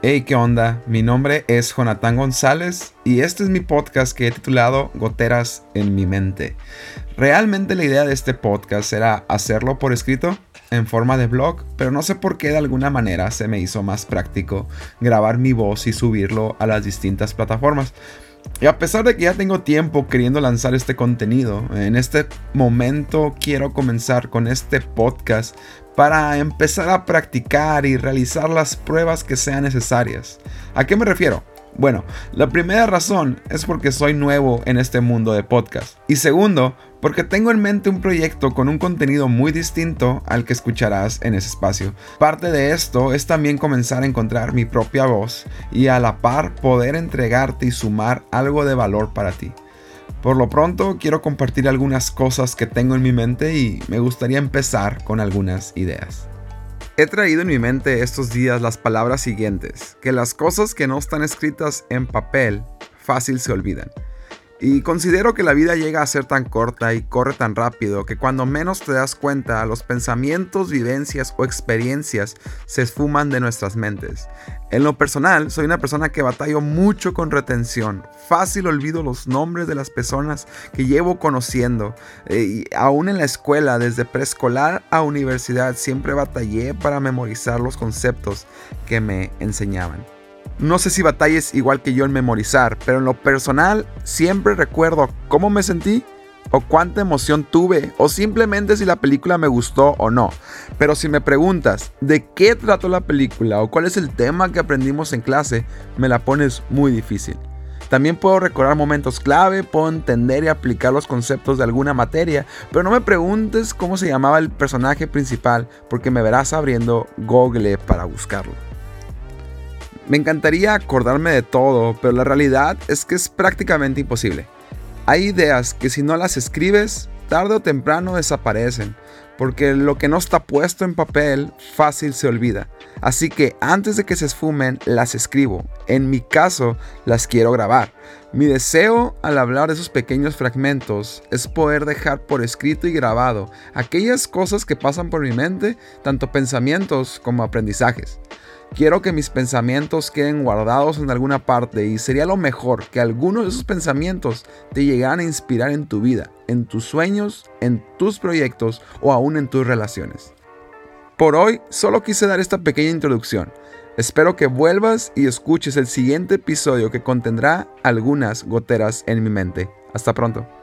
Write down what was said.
Hey, ¿qué onda? Mi nombre es Jonathan González y este es mi podcast que he titulado Goteras en mi mente. Realmente la idea de este podcast era hacerlo por escrito en forma de blog, pero no sé por qué de alguna manera se me hizo más práctico grabar mi voz y subirlo a las distintas plataformas. Y a pesar de que ya tengo tiempo queriendo lanzar este contenido, en este momento quiero comenzar con este podcast para empezar a practicar y realizar las pruebas que sean necesarias. ¿A qué me refiero? Bueno, la primera razón es porque soy nuevo en este mundo de podcast. Y segundo, porque tengo en mente un proyecto con un contenido muy distinto al que escucharás en ese espacio. Parte de esto es también comenzar a encontrar mi propia voz y a la par poder entregarte y sumar algo de valor para ti. Por lo pronto quiero compartir algunas cosas que tengo en mi mente y me gustaría empezar con algunas ideas. He traído en mi mente estos días las palabras siguientes, que las cosas que no están escritas en papel fácil se olvidan. Y considero que la vida llega a ser tan corta y corre tan rápido que cuando menos te das cuenta, los pensamientos, vivencias o experiencias se esfuman de nuestras mentes. En lo personal, soy una persona que batallo mucho con retención. Fácil olvido los nombres de las personas que llevo conociendo. Eh, y aún en la escuela, desde preescolar a universidad, siempre batallé para memorizar los conceptos que me enseñaban. No sé si batalles igual que yo en memorizar, pero en lo personal siempre recuerdo cómo me sentí o cuánta emoción tuve o simplemente si la película me gustó o no. Pero si me preguntas de qué trató la película o cuál es el tema que aprendimos en clase, me la pones muy difícil. También puedo recordar momentos clave, puedo entender y aplicar los conceptos de alguna materia, pero no me preguntes cómo se llamaba el personaje principal porque me verás abriendo Google para buscarlo. Me encantaría acordarme de todo, pero la realidad es que es prácticamente imposible. Hay ideas que si no las escribes, tarde o temprano desaparecen, porque lo que no está puesto en papel fácil se olvida. Así que antes de que se esfumen, las escribo. En mi caso, las quiero grabar. Mi deseo al hablar de esos pequeños fragmentos es poder dejar por escrito y grabado aquellas cosas que pasan por mi mente, tanto pensamientos como aprendizajes. Quiero que mis pensamientos queden guardados en alguna parte y sería lo mejor que algunos de esos pensamientos te llegaran a inspirar en tu vida, en tus sueños, en tus proyectos o aún en tus relaciones. Por hoy solo quise dar esta pequeña introducción. Espero que vuelvas y escuches el siguiente episodio que contendrá algunas goteras en mi mente. Hasta pronto.